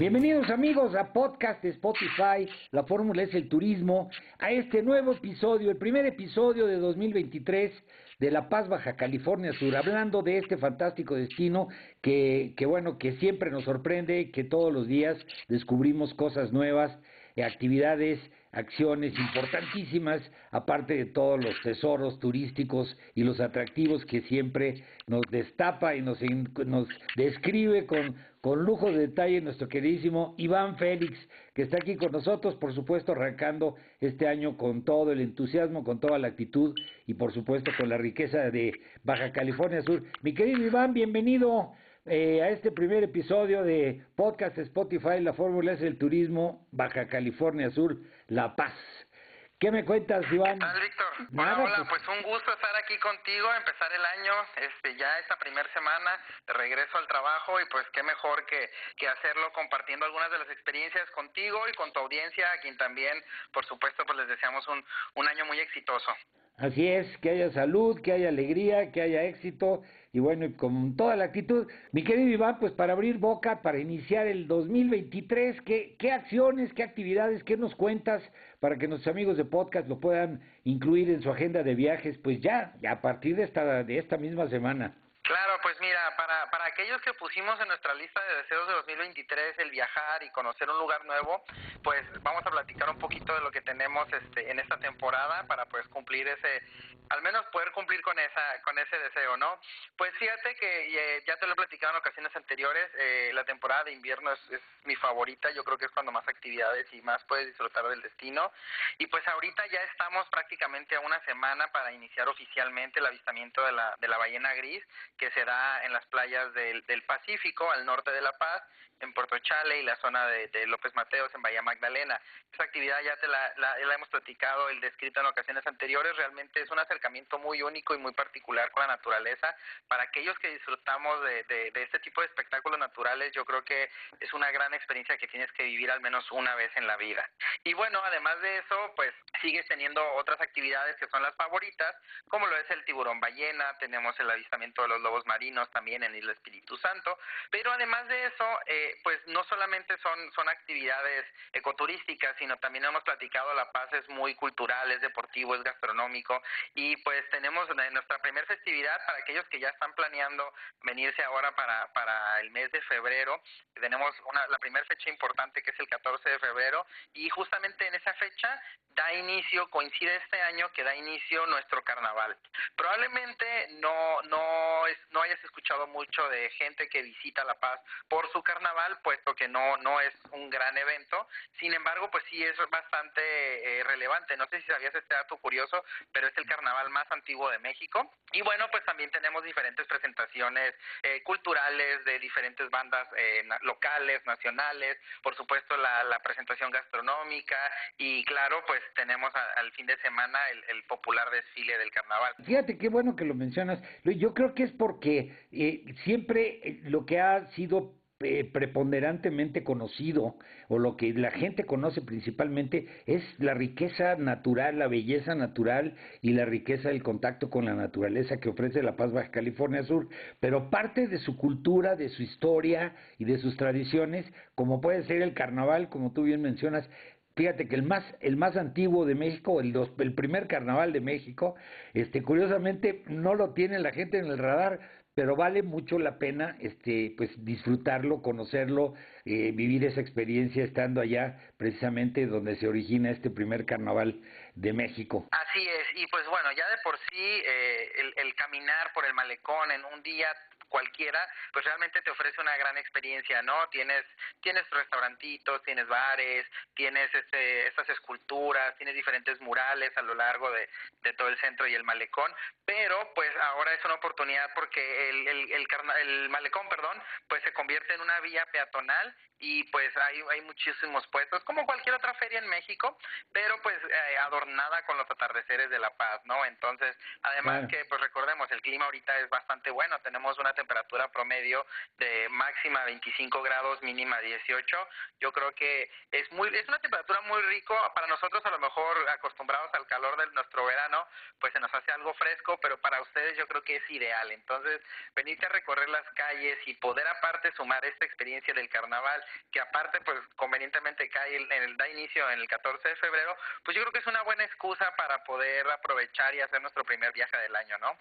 Bienvenidos amigos a podcast de Spotify, la fórmula es el turismo, a este nuevo episodio, el primer episodio de 2023 de La Paz, Baja California Sur, hablando de este fantástico destino que, que bueno, que siempre nos sorprende, que todos los días descubrimos cosas nuevas, actividades acciones importantísimas, aparte de todos los tesoros turísticos y los atractivos que siempre nos destapa y nos, describe con, con lujo de detalle nuestro queridísimo Iván Félix, que está aquí con nosotros, por supuesto, arrancando este año con todo el entusiasmo, con toda la actitud y por supuesto con la riqueza de Baja California Sur. Mi querido Iván, bienvenido. Eh, a este primer episodio de Podcast Spotify, la fórmula es el turismo Baja California Sur, La Paz. ¿Qué me cuentas, Iván? ¿Qué tal, Víctor? hola, hola, pues... pues... un gusto estar aquí contigo, empezar el año, este, ya esta primera semana de regreso al trabajo y pues qué mejor que, que hacerlo compartiendo algunas de las experiencias contigo y con tu audiencia, a quien también, por supuesto, pues les deseamos un, un año muy exitoso. Así es, que haya salud, que haya alegría, que haya éxito y bueno, con toda la actitud. Mi querido Iván, pues para abrir boca, para iniciar el 2023, ¿qué, qué acciones, qué actividades, qué nos cuentas para que nuestros amigos de podcast lo puedan incluir en su agenda de viajes, pues ya, a partir de esta, de esta misma semana? Claro, pues mira, para, para aquellos que pusimos en nuestra lista de deseos de 2023 el viajar y conocer un lugar nuevo, pues vamos a platicar un poquito de lo que tenemos este, en esta temporada para pues cumplir ese, al menos poder cumplir con esa, con ese deseo, ¿no? Pues fíjate que eh, ya te lo he platicado en ocasiones anteriores, eh, la temporada de invierno es, es, mi favorita, yo creo que es cuando más actividades y más puedes disfrutar del destino. Y pues ahorita ya estamos prácticamente a una semana para iniciar oficialmente el avistamiento de la, de la ballena gris que se da en las playas del, del Pacífico, al norte de La Paz, en Puerto Chale y la zona de, de López Mateos, en Bahía Magdalena. Esa actividad ya te la, la, la, hemos platicado, el descrito en ocasiones anteriores, realmente es un acercamiento muy único y muy particular con la naturaleza. Para aquellos que disfrutamos de, de, de este tipo de espectáculos naturales, yo creo que es una gran experiencia que tienes que vivir al menos una vez en la vida. Y bueno, además de eso, pues sigues teniendo otras actividades que son las favoritas, como lo es el tiburón ballena, tenemos el avistamiento de los lobos marinos también en Isla Espíritu Santo, pero además de eso, eh, pues no solamente son, son actividades ecoturísticas, sino también hemos platicado, La Paz es muy cultural, es deportivo, es gastronómico, y pues tenemos nuestra primera festividad para aquellos que ya están planeando venirse ahora para, para el mes de febrero, tenemos una, la primera fecha importante que es el 14 de febrero, y justamente en esa fecha da inicio, coincide este año que da inicio nuestro carnaval. Probablemente no, no, es, no hayas escuchado mucho de gente que visita La Paz por su carnaval, puesto que no, no es un gran evento. Sin embargo, pues sí es bastante eh, relevante. No sé si sabías este dato curioso, pero es el carnaval más antiguo de México. Y bueno, pues también tenemos diferentes presentaciones eh, culturales de diferentes bandas eh, locales, nacionales, por supuesto la, la presentación gastronómica y claro, pues tenemos al fin de semana el, el, popular desfile del carnaval. Fíjate qué bueno que lo mencionas. Yo creo que es porque eh, siempre lo que ha sido preponderantemente conocido o lo que la gente conoce principalmente es la riqueza natural, la belleza natural y la riqueza del contacto con la naturaleza que ofrece La Paz Baja California Sur, pero parte de su cultura, de su historia y de sus tradiciones, como puede ser el carnaval, como tú bien mencionas, fíjate que el más el más antiguo de México, el, dos, el primer carnaval de México, este curiosamente no lo tiene la gente en el radar, pero vale mucho la pena este pues disfrutarlo, conocerlo, eh, vivir esa experiencia estando allá precisamente donde se origina este primer carnaval de México. Así es, y pues bueno, ya de por sí eh, el, el caminar por el malecón en un día cualquiera, pues realmente te ofrece una gran experiencia, ¿no? Tienes tienes restaurantitos, tienes bares, tienes este, estas esculturas, tienes diferentes murales a lo largo de, de todo el centro y el malecón, pero pues ahora es una oportunidad porque el, el, el, el malecón, perdón, pues se convierte en una vía peatonal y pues hay, hay muchísimos puestos, como cualquier otra feria en México, pero pues eh, adornada con los atardeceres de La Paz, ¿no? Entonces, además que pues recordemos, el clima ahorita es bastante bueno, tenemos una temperatura promedio de máxima 25 grados, mínima 18, yo creo que es muy es una temperatura muy rico, para nosotros a lo mejor acostumbrados al calor de nuestro verano, pues se nos hace algo fresco, pero para ustedes yo creo que es ideal, entonces venirte a recorrer las calles y poder aparte sumar esta experiencia del carnaval que aparte pues convenientemente cae el, el, da inicio en el 14 de febrero, pues yo creo que es una buena excusa para poder aprovechar y hacer nuestro primer viaje del año, ¿no?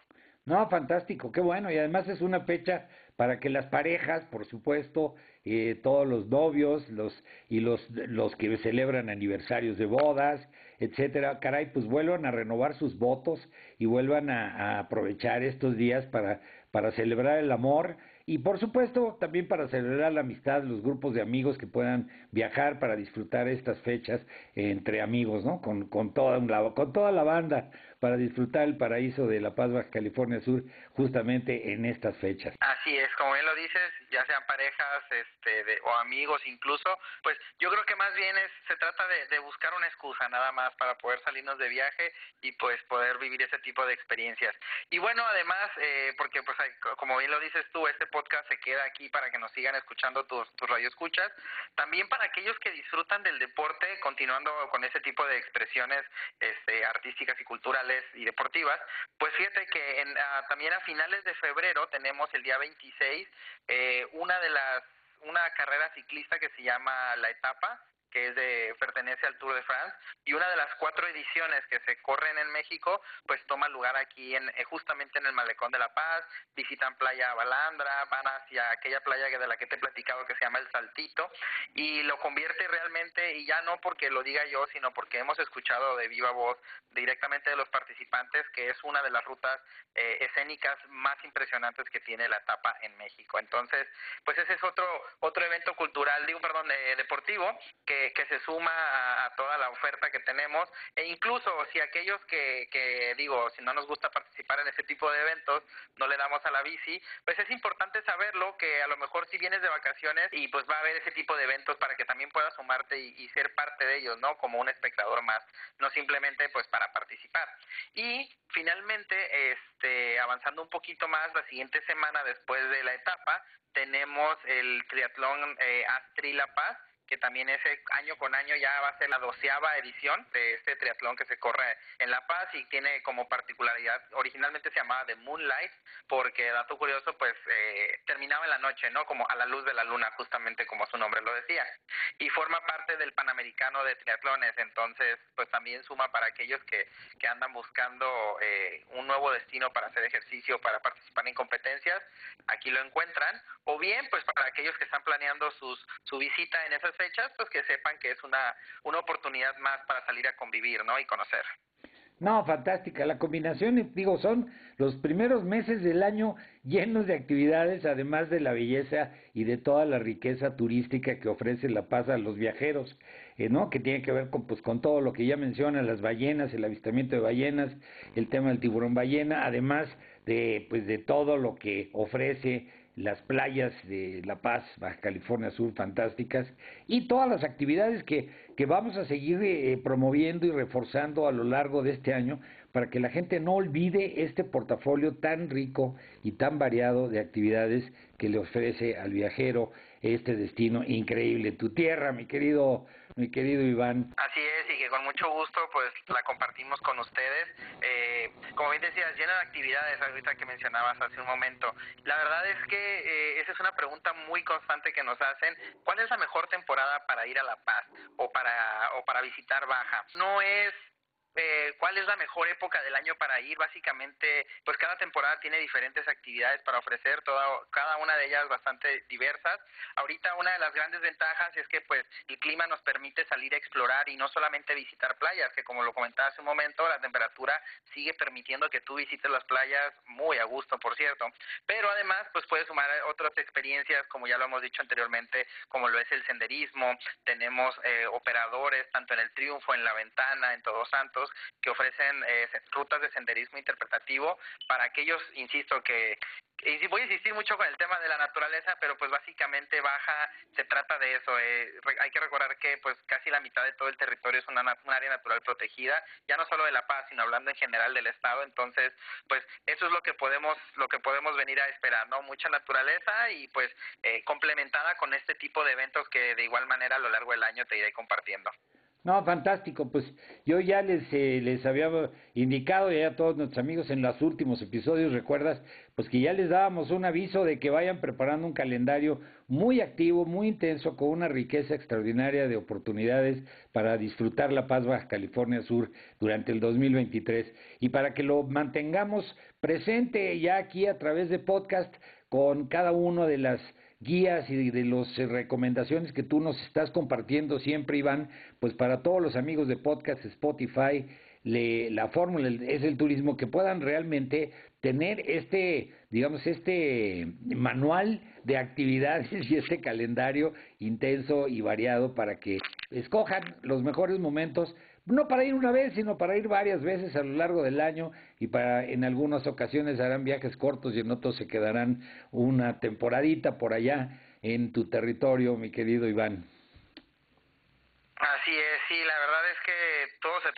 No, fantástico, qué bueno, y además es una fecha para que las parejas, por supuesto, eh, todos los novios, los y los los que celebran aniversarios de bodas, etcétera, caray, pues vuelvan a renovar sus votos y vuelvan a, aprovechar estos días para para celebrar el amor y por supuesto también para celebrar la amistad, los grupos de amigos que puedan viajar para disfrutar estas fechas entre amigos, ¿no? Con, con, toda, con toda la banda para disfrutar el paraíso de La Paz, Baja California Sur, justamente en estas fechas. Así es, como bien lo dices, ya sean parejas este, de, o amigos incluso, pues yo creo que más bien es, se trata de, buscar una excusa nada más para poder salirnos de viaje y pues poder vivir ese tipo de experiencias. Y bueno, además, eh, porque pues como bien lo dices tú, este podcast se queda aquí para que nos sigan escuchando tus, tus radioescuchas, también para aquellos que disfrutan del deporte, continuando con ese tipo de expresiones este, artísticas y culturales, y deportivas, pues fíjate que en, uh, también a finales de febrero tenemos el día 26 eh, una de las una carrera ciclista que se llama La Etapa, que es de pertenece al Tour de France y una de las cuatro ediciones que se corren en México pues toma lugar aquí en eh, justamente en el malecón de La Paz visitan playa Balandra van hacia aquella playa de la que te he platicado que se llama el Saltito y lo convierte realmente y ya no porque lo diga yo sino porque hemos escuchado de viva voz directamente de los participantes que es una de las rutas eh, escénicas más impresionantes que tiene la etapa en México. Entonces pues ese es otro otro evento cultural digo perdón eh, deportivo que que, se suma a, toda la oferta que tenemos e incluso si aquellos que, que digo, si no nos gusta participar en ese tipo de eventos, no le damos a la bici, pues es importante saberlo que a lo mejor si vienes de vacaciones y pues va a haber ese tipo de eventos para que también puedas sumarte y, y ser parte de ellos, ¿no? Como un espectador más, no simplemente pues para participar. Y finalmente, este, avanzando un poquito más, la siguiente semana después de la etapa, tenemos el triatlón eh, Astri La Paz, que también ese año con año ya va a ser la doceava edición de este triatlón que se corre en La Paz y tiene como particularidad, originalmente se llamaba The Moonlight, porque dato curioso, pues eh, terminaba en la noche, ¿no? Como a la luz de la luna, justamente como su nombre lo decía. Y forma parte del Panamericano de Triatlones, entonces, pues también suma para aquellos que, que andan buscando eh, un nuevo destino para hacer ejercicio, para participar en competencias, aquí lo encuentran, o bien, pues para aquellos que están planeando sus, su visita en esas fechas, pues que sepan que es una, una oportunidad más para salir a convivir, ¿no? Y conocer. No, fantástica. La combinación, digo, son los primeros meses del año llenos de actividades, además de la belleza y de toda la riqueza turística que ofrece La Paz a los viajeros, eh, ¿no? Que tiene que ver con, pues, con todo lo que ya menciona, las ballenas, el avistamiento de ballenas, el tema del tiburón ballena, además de, pues, de todo lo que ofrece las playas de La Paz, Baja California Sur, fantásticas, y todas las actividades que, que vamos a seguir eh, promoviendo y reforzando a lo largo de este año para que la gente no olvide este portafolio tan rico y tan variado de actividades que le ofrece al viajero este destino increíble, tu tierra, mi querido mi querido Iván. Así es, y que con mucho gusto pues la compartimos con ustedes. Eh, como bien decías, llena de actividades ahorita que mencionabas hace un momento. La verdad es que eh, esa es una pregunta muy constante que nos hacen. ¿Cuál es la mejor temporada para ir a La Paz o para, o para visitar Baja? No es eh, cuál es la mejor época del año para ir. Básicamente, pues cada temporada tiene diferentes actividades para ofrecer, toda, cada una de ellas bastante diversas. Ahorita una de las grandes ventajas es que pues el clima nos permite salir a explorar y no solamente visitar playas, que como lo comentaba hace un momento, la temperatura sigue permitiendo que tú visites las playas muy a gusto, por cierto. Pero además, pues puedes sumar otras experiencias, como ya lo hemos dicho anteriormente, como lo es el senderismo. Tenemos eh, operadores, tanto en el Triunfo, en La Ventana, en Todos Santos, que ofrecen eh, rutas de senderismo interpretativo para aquellos, insisto, que, voy a insistir mucho con el tema de la naturaleza, pero pues básicamente baja, se trata de eso. Eh, hay que recordar que pues casi la mitad de todo el territorio es una, un área natural protegida, ya no solo de La Paz, sino hablando en general del estado. Entonces, pues eso es lo que podemos, lo que podemos venir a esperar, ¿no? Mucha naturaleza y pues eh, complementada con este tipo de eventos que de igual manera a lo largo del año te iré compartiendo. No, fantástico. Pues yo ya les, eh, les había indicado ya a todos nuestros amigos en los últimos episodios, recuerdas, pues que ya les dábamos un aviso de que vayan preparando un calendario muy activo, muy intenso, con una riqueza extraordinaria de oportunidades para disfrutar la paz Baja California Sur durante el 2023 y para que lo mantengamos presente ya aquí a través de podcast con cada uno de las guías y de las eh, recomendaciones que tú nos estás compartiendo siempre, Iván, pues para todos los amigos de podcast Spotify, le, la fórmula es el turismo, que puedan realmente tener este, digamos, este manual de actividades y este calendario intenso y variado para que escojan los mejores momentos no para ir una vez, sino para ir varias veces a lo largo del año y para en algunas ocasiones harán viajes cortos y en otros se quedarán una temporadita por allá en tu territorio, mi querido Iván. Así es, sí, la verdad es que todo se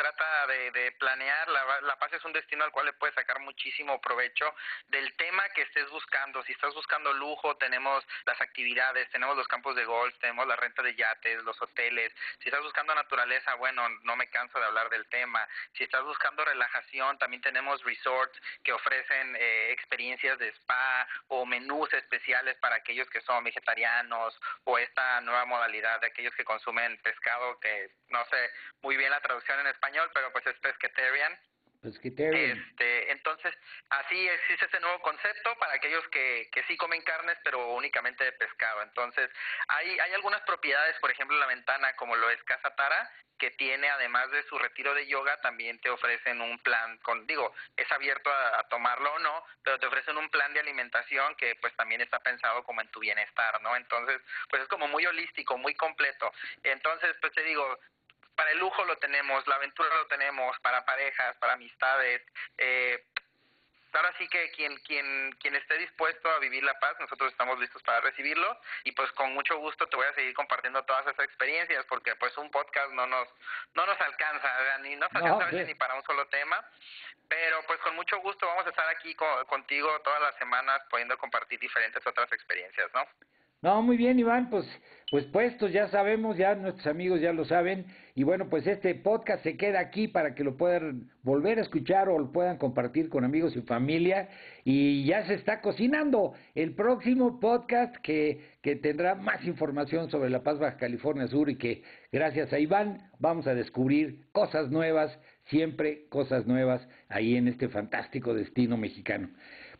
es un destino al cual le puedes sacar muchísimo provecho del tema que estés buscando. Si estás buscando lujo, tenemos las actividades, tenemos los campos de golf, tenemos la renta de yates, los hoteles. Si estás buscando naturaleza, bueno, no me canso de hablar del tema. Si estás buscando relajación, también tenemos resorts que ofrecen eh, experiencias de spa o menús especiales para aquellos que son vegetarianos o esta nueva modalidad de aquellos que consumen pescado que no sé muy bien la traducción en español, pero pues es pesquetarian. Pesquetarian. Este, entonces, así existe ese nuevo concepto para aquellos que, que sí comen carnes, pero únicamente de pescado. Entonces, hay, hay algunas propiedades, por ejemplo, la ventana, como lo es Casa Tara, que tiene, además de su retiro de yoga, también te ofrecen un plan, con, digo, es abierto a, tomarlo o no, pero te ofrecen un plan de alimentación que pues también está pensado como en tu bienestar, ¿no? Entonces, pues es como muy holístico, muy completo. Entonces, pues te digo, para el lujo lo tenemos, la aventura lo tenemos, para parejas, para amistades, eh, ahora sí que quien, quien, quien esté dispuesto a vivir la paz, nosotros estamos listos para recibirlo y pues con mucho gusto te voy a seguir compartiendo todas esas experiencias porque pues un podcast no nos, no nos alcanza, ni nos alcanza ni para un solo tema, pero pues con mucho gusto vamos a estar aquí contigo todas las semanas pudiendo compartir diferentes otras experiencias, ¿no? No, muy bien, Iván, pues, pues puestos, ya sabemos, ya nuestros amigos ya lo saben, y bueno, pues este podcast se queda aquí para que lo puedan volver a escuchar o lo puedan compartir con amigos y familia, y ya se está cocinando el próximo podcast que, que tendrá más información sobre La Paz Baja California Sur y que gracias a Iván vamos a descubrir cosas nuevas, siempre cosas nuevas ahí en este fantástico destino mexicano.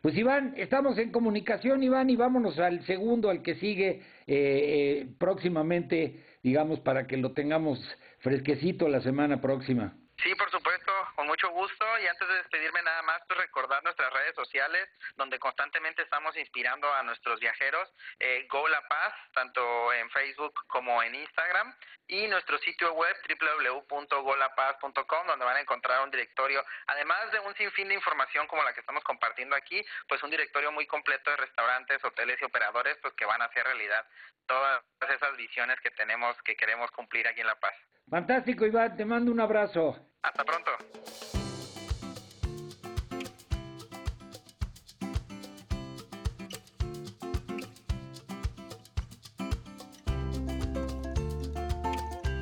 Pues Iván, estamos en comunicación, Iván, y vámonos al segundo, al que sigue eh, eh, próximamente, digamos, para que lo tengamos fresquecito la semana próxima. Sí, por supuesto, con mucho gusto. Y antes de despedirme nada más, pues recordar nuestras redes sociales, donde constantemente estamos inspirando a nuestros viajeros. Eh, Go La Paz, tanto en Facebook como en Instagram. Y nuestro sitio web www.golapaz.com, donde van a encontrar un directorio, además de un sinfín de información como la que estamos compartiendo aquí, pues un directorio muy completo de restaurantes, hoteles y operadores, pues que van a hacer realidad todas esas visiones que tenemos, que queremos cumplir aquí en La Paz. Fantástico, Iván, te mando un abrazo. Hasta pronto.